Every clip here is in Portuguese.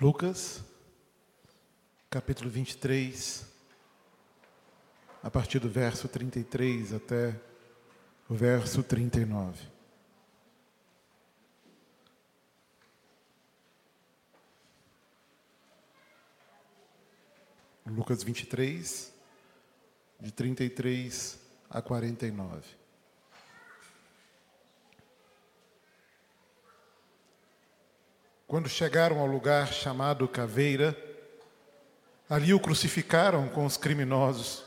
Lucas, capítulo 23, a partir do verso 33 até o verso 39. Lucas 23, de 33 a 49. Quando chegaram ao lugar chamado Caveira, ali o crucificaram com os criminosos,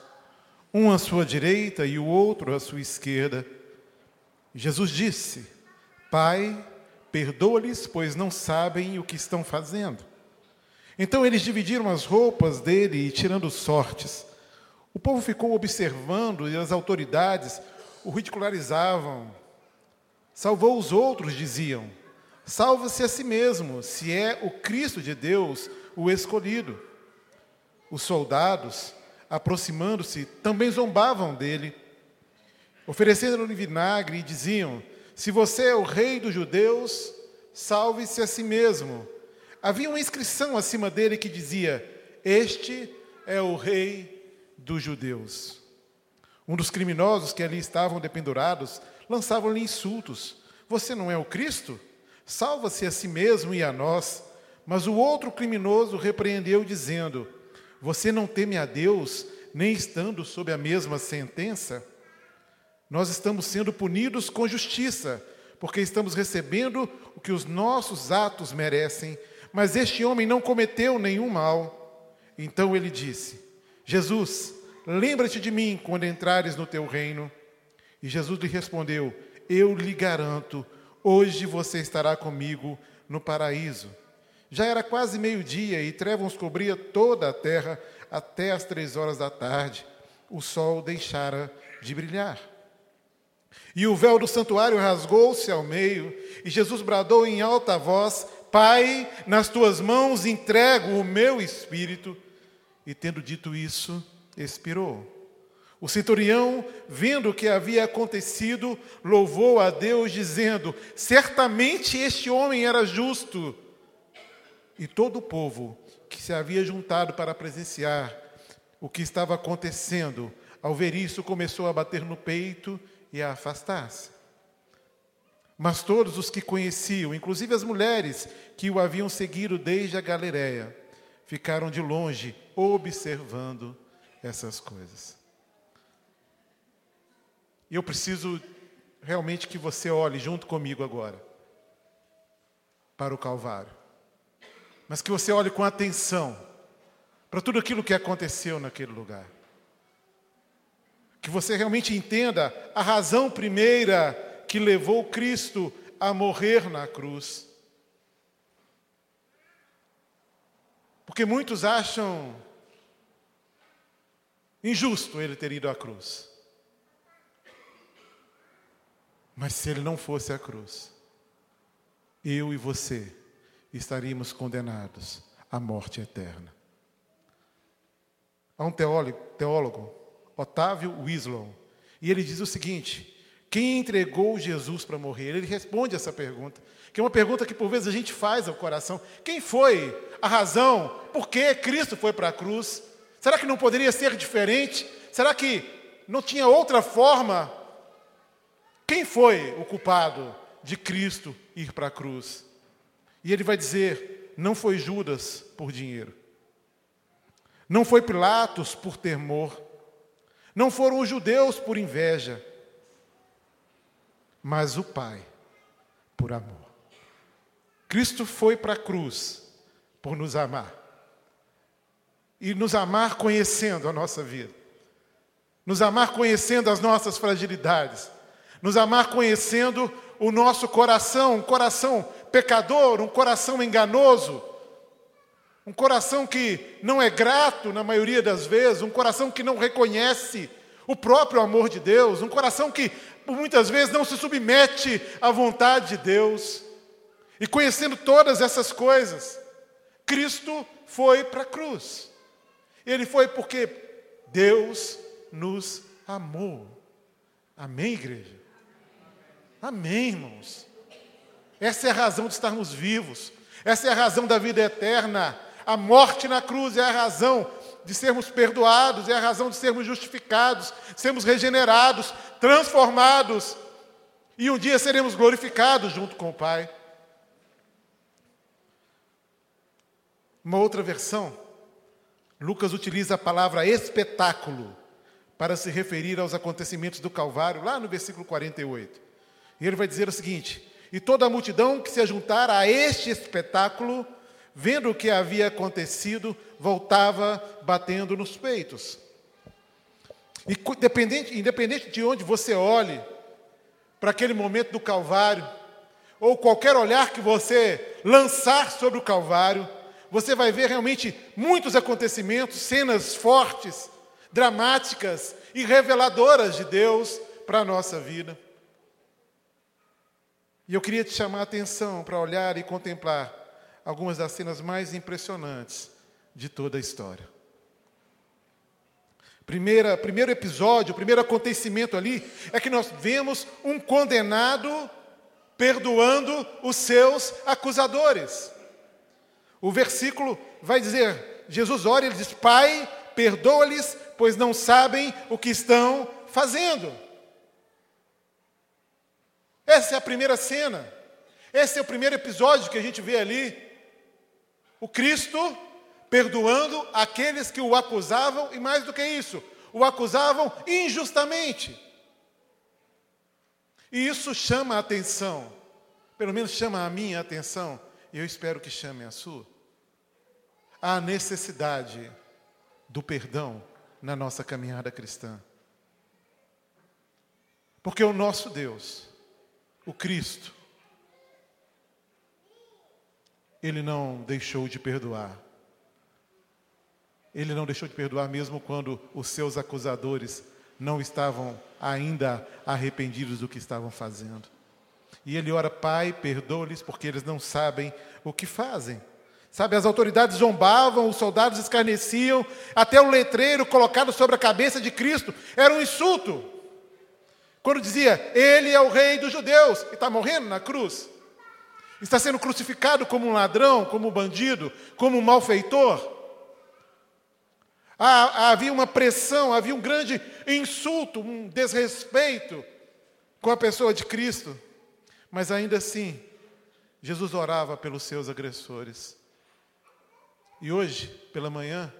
um à sua direita e o outro à sua esquerda. Jesus disse: Pai, perdoa-lhes, pois não sabem o que estão fazendo. Então eles dividiram as roupas dele e tirando sortes. O povo ficou observando e as autoridades o ridicularizavam. Salvou os outros, diziam. Salva-se a si mesmo, se é o Cristo de Deus, o escolhido. Os soldados, aproximando-se, também zombavam dele, oferecendo-lhe vinagre e diziam: Se você é o rei dos judeus, salve-se a si mesmo. Havia uma inscrição acima dele que dizia: Este é o rei dos judeus. Um dos criminosos que ali estavam dependurados lançavam-lhe insultos: Você não é o Cristo? Salva-se a si mesmo e a nós. Mas o outro criminoso repreendeu, dizendo: Você não teme a Deus, nem estando sob a mesma sentença? Nós estamos sendo punidos com justiça, porque estamos recebendo o que os nossos atos merecem mas este homem não cometeu nenhum mal. Então ele disse: Jesus, lembra-te de mim quando entrares no teu reino. E Jesus lhe respondeu: Eu lhe garanto, hoje você estará comigo no paraíso. Já era quase meio-dia e trevas cobria toda a terra até as três horas da tarde. O sol deixara de brilhar. E o véu do santuário rasgou-se ao meio, e Jesus bradou em alta voz: Pai, nas tuas mãos entrego o meu espírito. E tendo dito isso, expirou. O centurião, vendo o que havia acontecido, louvou a Deus, dizendo: Certamente este homem era justo. E todo o povo que se havia juntado para presenciar o que estava acontecendo, ao ver isso, começou a bater no peito e a afastar-se. Mas todos os que conheciam, inclusive as mulheres que o haviam seguido desde a Galiléia, ficaram de longe observando essas coisas. E eu preciso realmente que você olhe junto comigo agora para o Calvário. Mas que você olhe com atenção para tudo aquilo que aconteceu naquele lugar. Que você realmente entenda a razão primeira que levou Cristo a morrer na cruz. Porque muitos acham injusto ele ter ido à cruz. Mas se ele não fosse à cruz, eu e você estaríamos condenados à morte eterna. Há um teólogo, teólogo Otávio Winslow, e ele diz o seguinte: quem entregou Jesus para morrer? Ele responde essa pergunta, que é uma pergunta que por vezes a gente faz ao coração. Quem foi a razão? Por que Cristo foi para a cruz? Será que não poderia ser diferente? Será que não tinha outra forma? Quem foi o culpado de Cristo ir para a cruz? E ele vai dizer: não foi Judas por dinheiro, não foi Pilatos por temor, não foram os judeus por inveja mas o Pai por amor. Cristo foi para a cruz por nos amar. E nos amar conhecendo a nossa vida. Nos amar conhecendo as nossas fragilidades. Nos amar conhecendo o nosso coração, um coração pecador, um coração enganoso. Um coração que não é grato na maioria das vezes, um coração que não reconhece o próprio amor de Deus, um coração que muitas vezes não se submete à vontade de Deus. E conhecendo todas essas coisas, Cristo foi para a cruz. Ele foi porque Deus nos amou. Amém, igreja? Amém, irmãos. Essa é a razão de estarmos vivos. Essa é a razão da vida eterna. A morte na cruz é a razão de sermos perdoados, é a razão de sermos justificados, sermos regenerados, transformados. E um dia seremos glorificados junto com o Pai. Uma outra versão, Lucas utiliza a palavra espetáculo para se referir aos acontecimentos do Calvário, lá no versículo 48. E ele vai dizer o seguinte: E toda a multidão que se ajuntara a este espetáculo, vendo o que havia acontecido, voltava batendo nos peitos. E independente, independente de onde você olhe para aquele momento do Calvário, ou qualquer olhar que você lançar sobre o Calvário, você vai ver realmente muitos acontecimentos, cenas fortes, dramáticas e reveladoras de Deus para a nossa vida. E eu queria te chamar a atenção para olhar e contemplar algumas das cenas mais impressionantes de toda a história. Primeira, primeiro episódio, o primeiro acontecimento ali é que nós vemos um condenado perdoando os seus acusadores. O versículo vai dizer: Jesus ora e diz: Pai, perdoa-lhes, pois não sabem o que estão fazendo. Essa é a primeira cena. Esse é o primeiro episódio que a gente vê ali. O Cristo perdoando aqueles que o acusavam, e mais do que isso, o acusavam injustamente. E isso chama a atenção, pelo menos chama a minha atenção, e eu espero que chame a sua a necessidade do perdão na nossa caminhada cristã. Porque o nosso Deus, o Cristo, ele não deixou de perdoar. Ele não deixou de perdoar mesmo quando os seus acusadores não estavam ainda arrependidos do que estavam fazendo. E ele ora, Pai, perdoa-lhes porque eles não sabem o que fazem. Sabe, as autoridades zombavam, os soldados escarneciam, até o letreiro colocado sobre a cabeça de Cristo era um insulto. Quando dizia, Ele é o Rei dos Judeus, e está morrendo na cruz, está sendo crucificado como um ladrão, como um bandido, como um malfeitor. havia uma pressão, havia um grande insulto, um desrespeito com a pessoa de Cristo, mas ainda assim, Jesus orava pelos seus agressores. E hoje, pela manhã,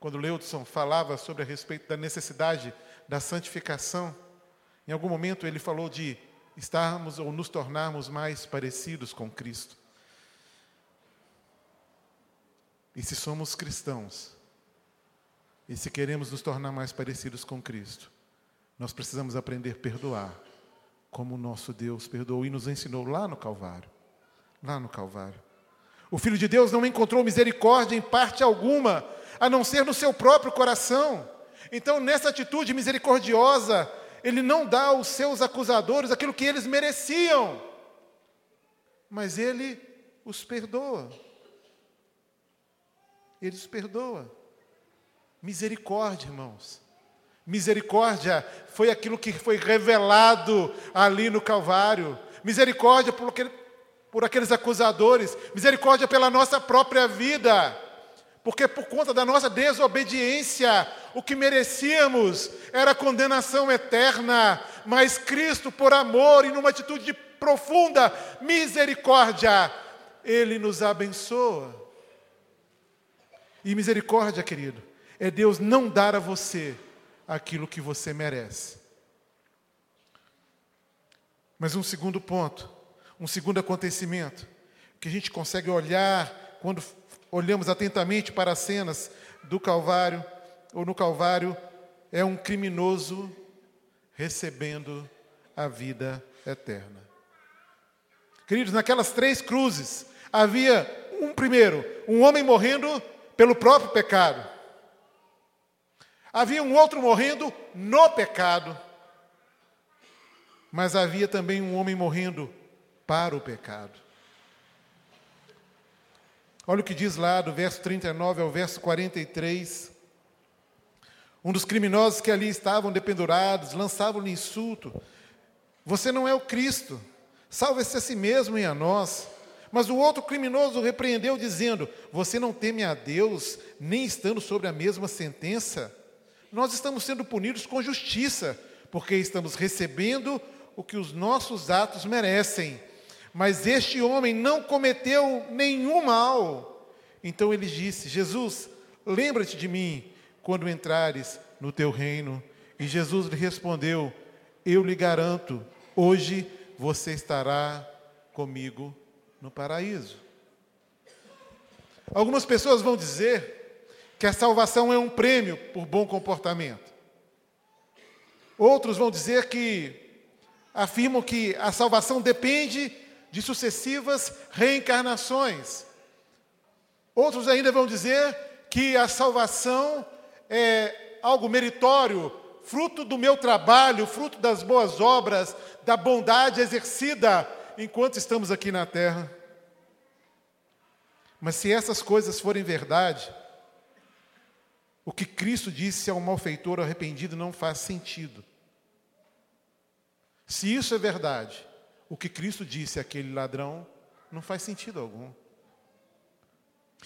quando Leudson falava sobre a respeito da necessidade da santificação, em algum momento ele falou de estarmos ou nos tornarmos mais parecidos com Cristo. E se somos cristãos, e se queremos nos tornar mais parecidos com Cristo, nós precisamos aprender a perdoar, como o nosso Deus perdoou e nos ensinou lá no Calvário. Lá no Calvário. O Filho de Deus não encontrou misericórdia em parte alguma, a não ser no seu próprio coração. Então, nessa atitude misericordiosa, ele não dá aos seus acusadores aquilo que eles mereciam, mas ele os perdoa. Ele os perdoa. Misericórdia, irmãos. Misericórdia foi aquilo que foi revelado ali no Calvário. Misericórdia porque por aqueles acusadores, misericórdia pela nossa própria vida, porque por conta da nossa desobediência, o que merecíamos era condenação eterna, mas Cristo, por amor e numa atitude de profunda misericórdia, Ele nos abençoa. E misericórdia, querido, é Deus não dar a você aquilo que você merece. Mas um segundo ponto, um segundo acontecimento que a gente consegue olhar quando olhamos atentamente para as cenas do Calvário ou no Calvário é um criminoso recebendo a vida eterna. Queridos, naquelas três cruzes havia um primeiro, um homem morrendo pelo próprio pecado. Havia um outro morrendo no pecado. Mas havia também um homem morrendo para o pecado. Olha o que diz lá do verso 39 ao verso 43. Um dos criminosos que ali estavam dependurados lançavam-lhe insulto: Você não é o Cristo, salve-se a si mesmo e a nós. Mas o outro criminoso repreendeu, dizendo: Você não teme a Deus, nem estando sobre a mesma sentença? Nós estamos sendo punidos com justiça, porque estamos recebendo o que os nossos atos merecem. Mas este homem não cometeu nenhum mal. Então ele disse: Jesus, lembra-te de mim quando entrares no teu reino. E Jesus lhe respondeu: Eu lhe garanto, hoje você estará comigo no paraíso. Algumas pessoas vão dizer que a salvação é um prêmio por bom comportamento. Outros vão dizer que afirmam que a salvação depende de sucessivas reencarnações. Outros ainda vão dizer que a salvação é algo meritório, fruto do meu trabalho, fruto das boas obras, da bondade exercida enquanto estamos aqui na terra. Mas se essas coisas forem verdade, o que Cristo disse ao malfeitor arrependido não faz sentido. Se isso é verdade, o que Cristo disse àquele ladrão não faz sentido algum.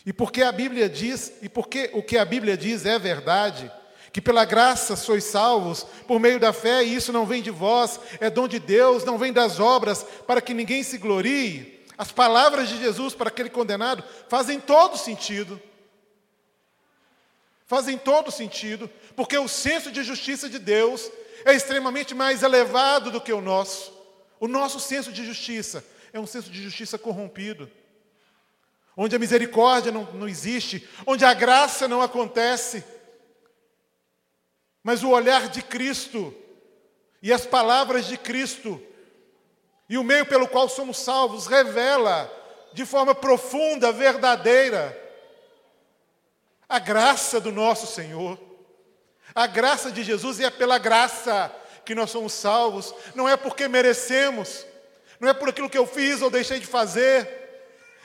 E porque a Bíblia diz, e porque o que a Bíblia diz é verdade, que pela graça sois salvos por meio da fé, e isso não vem de vós, é dom de Deus, não vem das obras, para que ninguém se glorie. As palavras de Jesus para aquele condenado fazem todo sentido. Fazem todo sentido, porque o senso de justiça de Deus é extremamente mais elevado do que o nosso. O nosso senso de justiça é um senso de justiça corrompido, onde a misericórdia não, não existe, onde a graça não acontece mas o olhar de Cristo e as palavras de Cristo e o meio pelo qual somos salvos revela de forma profunda, verdadeira, a graça do nosso Senhor. A graça de Jesus e é pela graça que nós somos salvos, não é porque merecemos, não é por aquilo que eu fiz ou deixei de fazer.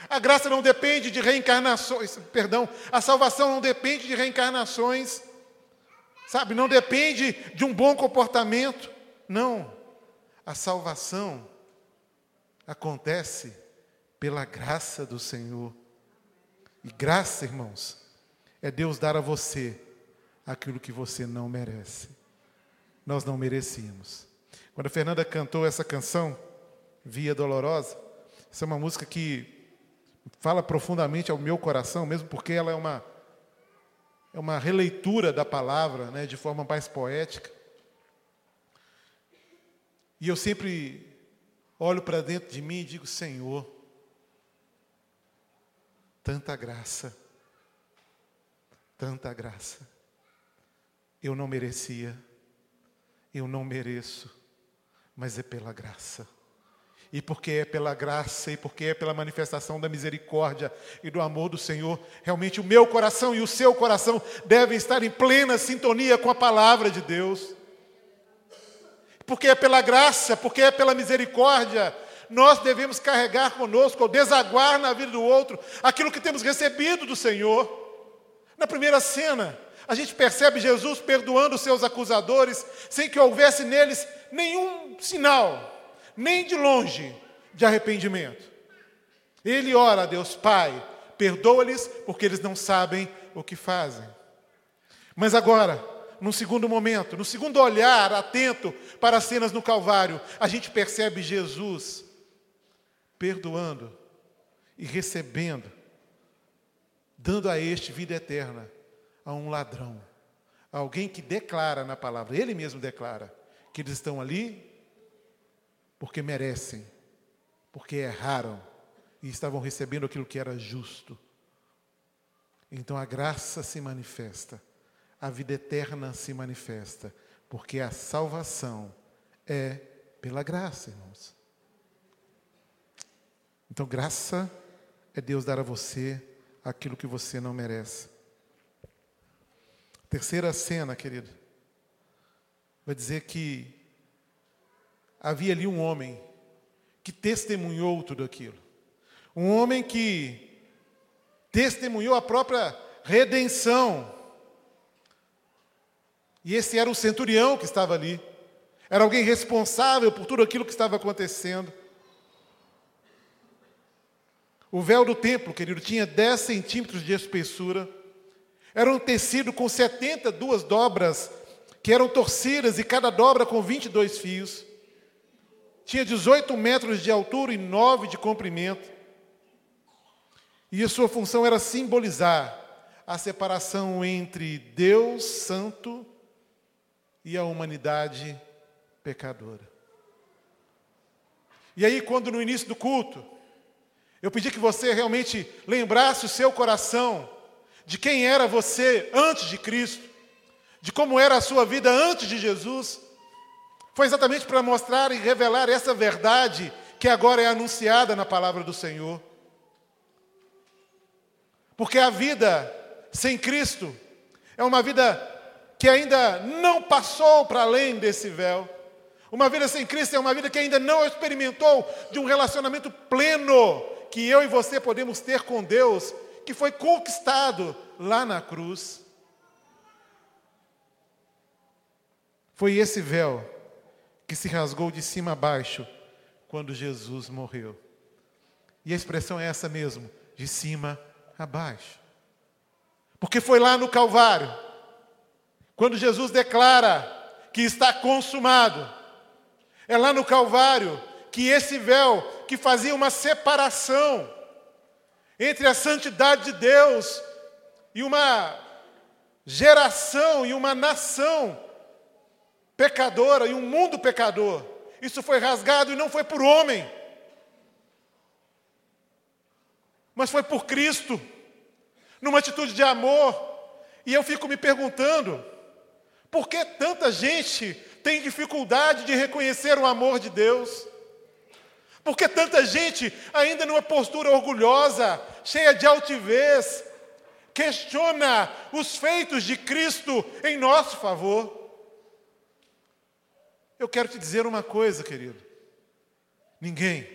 A graça não depende de reencarnações, perdão, a salvação não depende de reencarnações. Sabe, não depende de um bom comportamento. Não. A salvação acontece pela graça do Senhor. E graça, irmãos, é Deus dar a você aquilo que você não merece. Nós não merecíamos. Quando a Fernanda cantou essa canção, Via Dolorosa, essa é uma música que fala profundamente ao meu coração, mesmo porque ela é uma é uma releitura da palavra, né, de forma mais poética. E eu sempre olho para dentro de mim e digo: Senhor, tanta graça, tanta graça. Eu não merecia, eu não mereço, mas é pela graça e porque é pela graça e porque é pela manifestação da misericórdia e do amor do Senhor, realmente o meu coração e o seu coração devem estar em plena sintonia com a palavra de Deus. Porque é pela graça, porque é pela misericórdia, nós devemos carregar conosco, ou desaguar na vida do outro, aquilo que temos recebido do Senhor. Na primeira cena, a gente percebe Jesus perdoando seus acusadores, sem que houvesse neles nenhum sinal nem de longe, de arrependimento. Ele ora a Deus, Pai, perdoa-lhes porque eles não sabem o que fazem. Mas agora, no segundo momento, no segundo olhar atento para as cenas no Calvário, a gente percebe Jesus perdoando e recebendo, dando a este vida eterna, a um ladrão, a alguém que declara na palavra, ele mesmo declara, que eles estão ali porque merecem, porque erraram e estavam recebendo aquilo que era justo. Então a graça se manifesta, a vida eterna se manifesta, porque a salvação é pela graça, irmãos. Então, graça é Deus dar a você aquilo que você não merece. Terceira cena, querido, vai dizer que havia ali um homem que testemunhou tudo aquilo. Um homem que testemunhou a própria redenção. E esse era o centurião que estava ali. Era alguém responsável por tudo aquilo que estava acontecendo. O véu do templo, querido, tinha 10 centímetros de espessura. Era um tecido com 72 dobras, que eram torcidas, e cada dobra com 22 fios. Tinha 18 metros de altura e 9 de comprimento. E a sua função era simbolizar a separação entre Deus Santo e a humanidade pecadora. E aí, quando no início do culto, eu pedi que você realmente lembrasse o seu coração de quem era você antes de Cristo, de como era a sua vida antes de Jesus, foi exatamente para mostrar e revelar essa verdade que agora é anunciada na palavra do Senhor. Porque a vida sem Cristo é uma vida que ainda não passou para além desse véu. Uma vida sem Cristo é uma vida que ainda não experimentou de um relacionamento pleno que eu e você podemos ter com Deus, que foi conquistado lá na cruz. Foi esse véu que se rasgou de cima a baixo quando Jesus morreu. E a expressão é essa mesmo, de cima a baixo. Porque foi lá no Calvário, quando Jesus declara que está consumado, é lá no Calvário que esse véu que fazia uma separação entre a santidade de Deus e uma geração e uma nação pecadora e um mundo pecador. Isso foi rasgado e não foi por homem, mas foi por Cristo numa atitude de amor. E eu fico me perguntando, por que tanta gente tem dificuldade de reconhecer o amor de Deus? Por que tanta gente, ainda numa postura orgulhosa, cheia de altivez, questiona os feitos de Cristo em nosso favor? Eu quero te dizer uma coisa, querido. Ninguém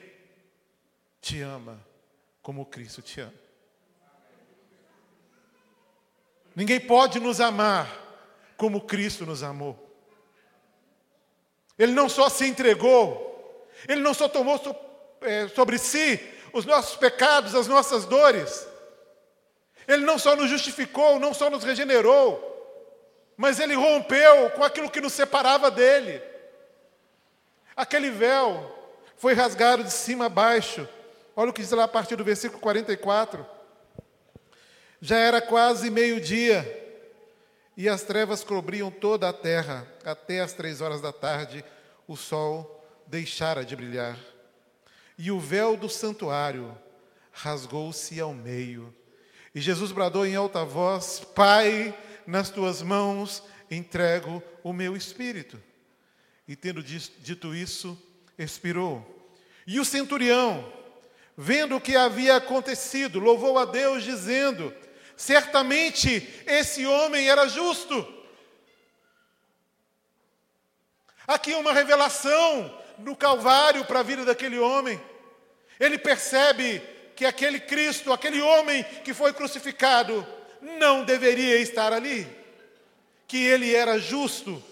te ama como Cristo te ama. Ninguém pode nos amar como Cristo nos amou. Ele não só se entregou, ele não só tomou é, sobre si os nossos pecados, as nossas dores, ele não só nos justificou, não só nos regenerou, mas ele rompeu com aquilo que nos separava dele. Aquele véu foi rasgado de cima a baixo. Olha o que diz lá a partir do versículo 44. Já era quase meio-dia e as trevas cobriam toda a terra. Até as três horas da tarde, o sol deixara de brilhar. E o véu do santuário rasgou-se ao meio. E Jesus bradou em alta voz: Pai, nas tuas mãos entrego o meu espírito. E tendo dito isso, expirou. E o centurião, vendo o que havia acontecido, louvou a Deus, dizendo: Certamente esse homem era justo. Aqui uma revelação no Calvário para a vida daquele homem. Ele percebe que aquele Cristo, aquele homem que foi crucificado, não deveria estar ali, que ele era justo.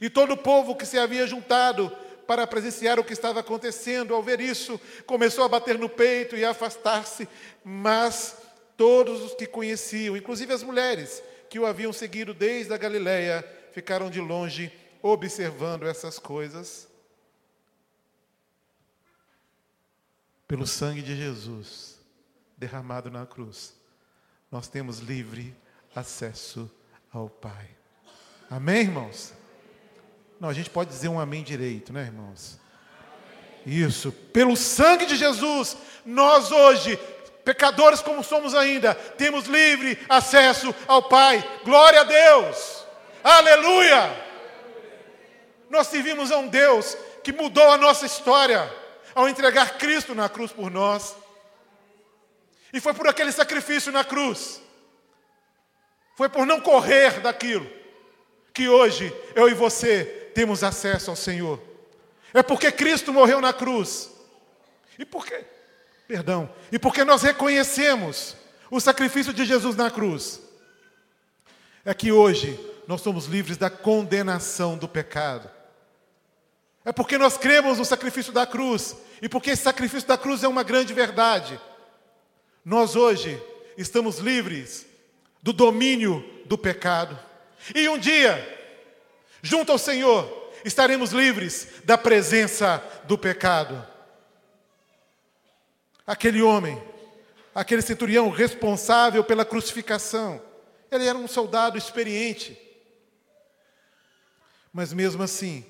E todo o povo que se havia juntado para presenciar o que estava acontecendo, ao ver isso, começou a bater no peito e a afastar-se, mas Todos os que conheciam, inclusive as mulheres que o haviam seguido desde a Galiléia, ficaram de longe observando essas coisas. Pelo sangue de Jesus derramado na cruz, nós temos livre acesso ao Pai. Amém, irmãos? Não, a gente pode dizer um amém direito, né, irmãos? Isso, pelo sangue de Jesus, nós hoje pecadores como somos ainda, temos livre acesso ao Pai. Glória a Deus! Aleluia! Nós servimos a um Deus que mudou a nossa história ao entregar Cristo na cruz por nós. E foi por aquele sacrifício na cruz, foi por não correr daquilo, que hoje eu e você temos acesso ao Senhor. É porque Cristo morreu na cruz. E por quê? Perdão. E porque nós reconhecemos o sacrifício de Jesus na cruz, é que hoje nós somos livres da condenação do pecado. É porque nós cremos no sacrifício da cruz, e porque esse sacrifício da cruz é uma grande verdade, nós hoje estamos livres do domínio do pecado. E um dia, junto ao Senhor, estaremos livres da presença do pecado. Aquele homem, aquele centurião responsável pela crucificação, ele era um soldado experiente. Mas mesmo assim,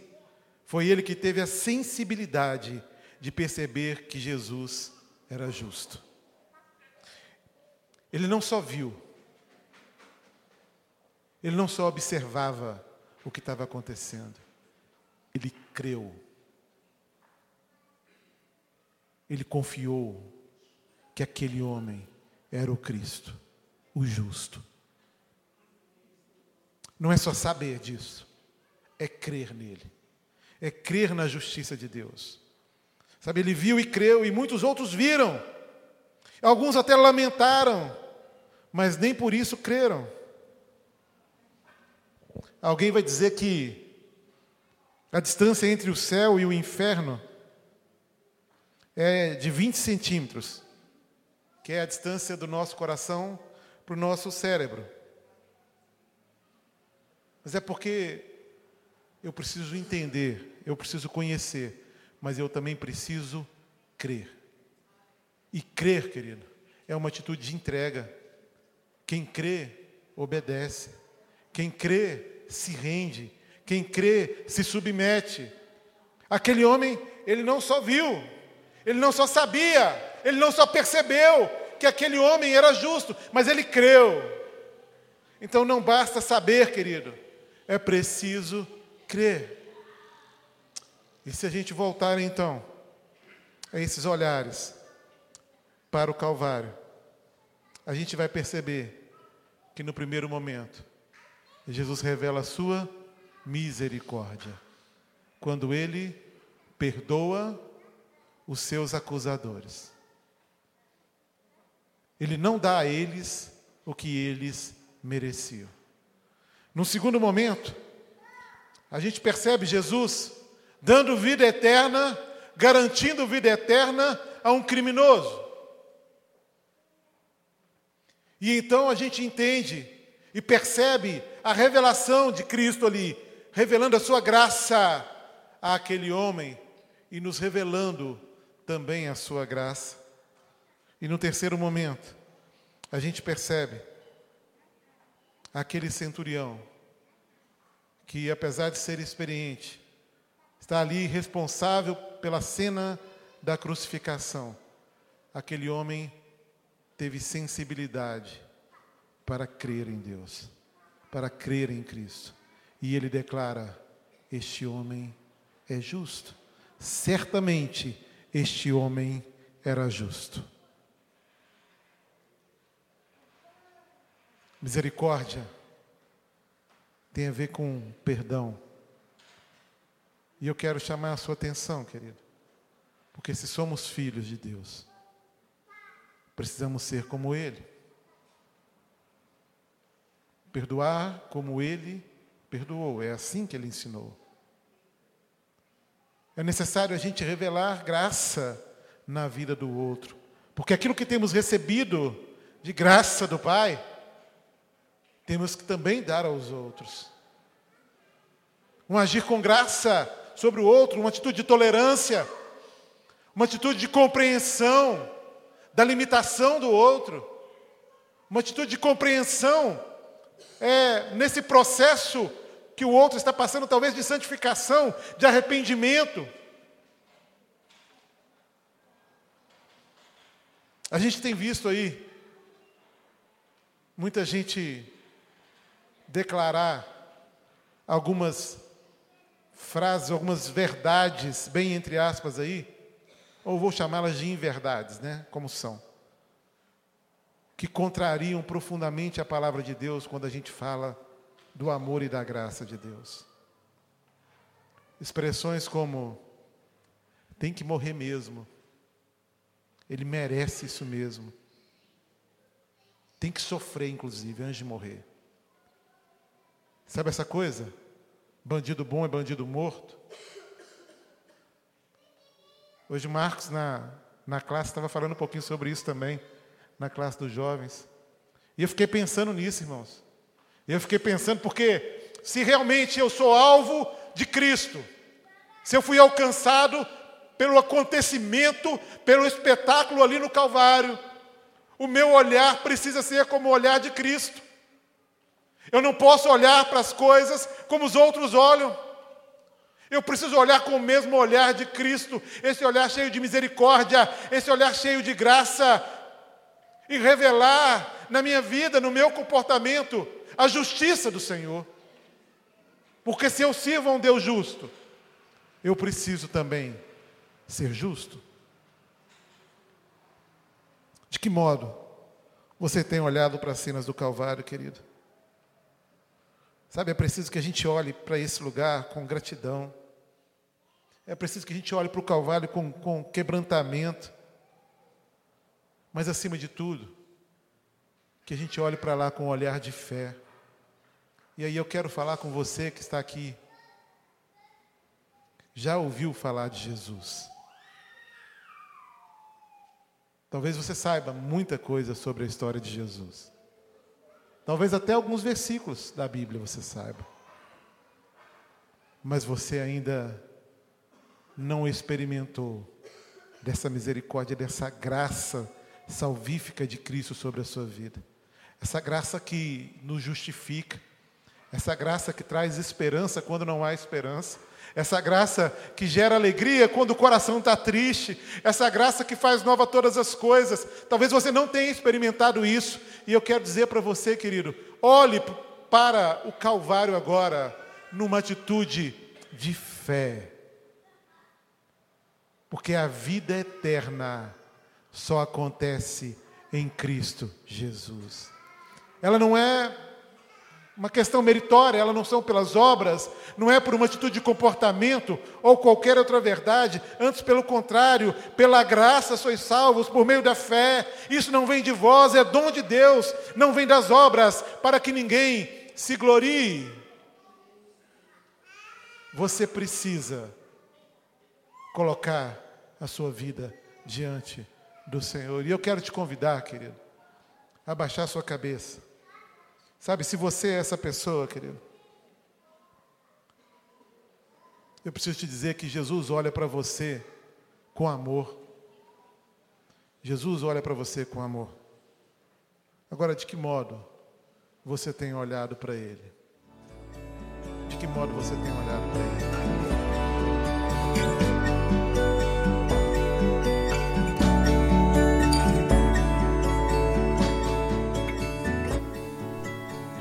foi ele que teve a sensibilidade de perceber que Jesus era justo. Ele não só viu, ele não só observava o que estava acontecendo, ele creu. Ele confiou que aquele homem era o Cristo, o justo. Não é só saber disso, é crer nele, é crer na justiça de Deus. Sabe, ele viu e creu, e muitos outros viram, alguns até lamentaram, mas nem por isso creram. Alguém vai dizer que a distância entre o céu e o inferno é de 20 centímetros, que é a distância do nosso coração para o nosso cérebro. Mas é porque eu preciso entender, eu preciso conhecer, mas eu também preciso crer. E crer, querido, é uma atitude de entrega. Quem crê, obedece. Quem crê, se rende. Quem crê, se submete. Aquele homem, ele não só viu, ele não só sabia, ele não só percebeu que aquele homem era justo, mas ele creu. Então não basta saber, querido é preciso crer. E se a gente voltar então a esses olhares para o Calvário, a gente vai perceber que no primeiro momento Jesus revela a sua misericórdia, quando ele perdoa os seus acusadores. Ele não dá a eles o que eles mereciam. No segundo momento, a gente percebe Jesus dando vida eterna, garantindo vida eterna a um criminoso. E então a gente entende e percebe a revelação de Cristo ali, revelando a sua graça àquele homem e nos revelando também a sua graça. E no terceiro momento, a gente percebe aquele centurião, que apesar de ser experiente, está ali responsável pela cena da crucificação. Aquele homem teve sensibilidade para crer em Deus, para crer em Cristo. E ele declara: Este homem é justo. Certamente este homem era justo. Misericórdia tem a ver com perdão. E eu quero chamar a sua atenção, querido, porque se somos filhos de Deus, precisamos ser como Ele. Perdoar como Ele perdoou, é assim que Ele ensinou. É necessário a gente revelar graça na vida do outro, porque aquilo que temos recebido de graça do Pai, temos que também dar aos outros. Um agir com graça sobre o outro, uma atitude de tolerância, uma atitude de compreensão da limitação do outro, uma atitude de compreensão é, nesse processo que o outro está passando, talvez de santificação, de arrependimento. A gente tem visto aí muita gente declarar algumas frases, algumas verdades, bem entre aspas aí, ou vou chamá-las de inverdades, né? Como são. Que contrariam profundamente a palavra de Deus quando a gente fala do amor e da graça de Deus. Expressões como tem que morrer mesmo. Ele merece isso mesmo. Tem que sofrer, inclusive, antes de morrer. Sabe essa coisa? Bandido bom é bandido morto. Hoje Marcos, na, na classe, estava falando um pouquinho sobre isso também, na classe dos jovens. E eu fiquei pensando nisso, irmãos. Eu fiquei pensando, porque se realmente eu sou alvo de Cristo, se eu fui alcançado pelo acontecimento, pelo espetáculo ali no Calvário, o meu olhar precisa ser como o olhar de Cristo. Eu não posso olhar para as coisas como os outros olham. Eu preciso olhar com o mesmo olhar de Cristo, esse olhar cheio de misericórdia, esse olhar cheio de graça, e revelar na minha vida, no meu comportamento, a justiça do Senhor. Porque se eu sirvo a um Deus justo, eu preciso também ser justo. De que modo você tem olhado para as cenas do Calvário, querido? Sabe, é preciso que a gente olhe para esse lugar com gratidão. É preciso que a gente olhe para o Calvário com, com quebrantamento. Mas, acima de tudo, que a gente olhe para lá com um olhar de fé. E aí eu quero falar com você que está aqui. Já ouviu falar de Jesus? Talvez você saiba muita coisa sobre a história de Jesus. Talvez até alguns versículos da Bíblia você saiba. Mas você ainda não experimentou dessa misericórdia, dessa graça salvífica de Cristo sobre a sua vida. Essa graça que nos justifica, essa graça que traz esperança quando não há esperança, essa graça que gera alegria quando o coração está triste, essa graça que faz nova todas as coisas. Talvez você não tenha experimentado isso, e eu quero dizer para você, querido, olhe para o Calvário agora numa atitude de fé, porque a vida eterna só acontece em Cristo Jesus. Ela não é uma questão meritória, elas não são pelas obras, não é por uma atitude de comportamento ou qualquer outra verdade, antes pelo contrário, pela graça sois salvos por meio da fé. Isso não vem de vós, é dom de Deus, não vem das obras, para que ninguém se glorie. Você precisa colocar a sua vida diante do Senhor. E eu quero te convidar, querido, a baixar sua cabeça Sabe, se você é essa pessoa, querido, eu preciso te dizer que Jesus olha para você com amor. Jesus olha para você com amor. Agora, de que modo você tem olhado para Ele? De que modo você tem olhado para Ele?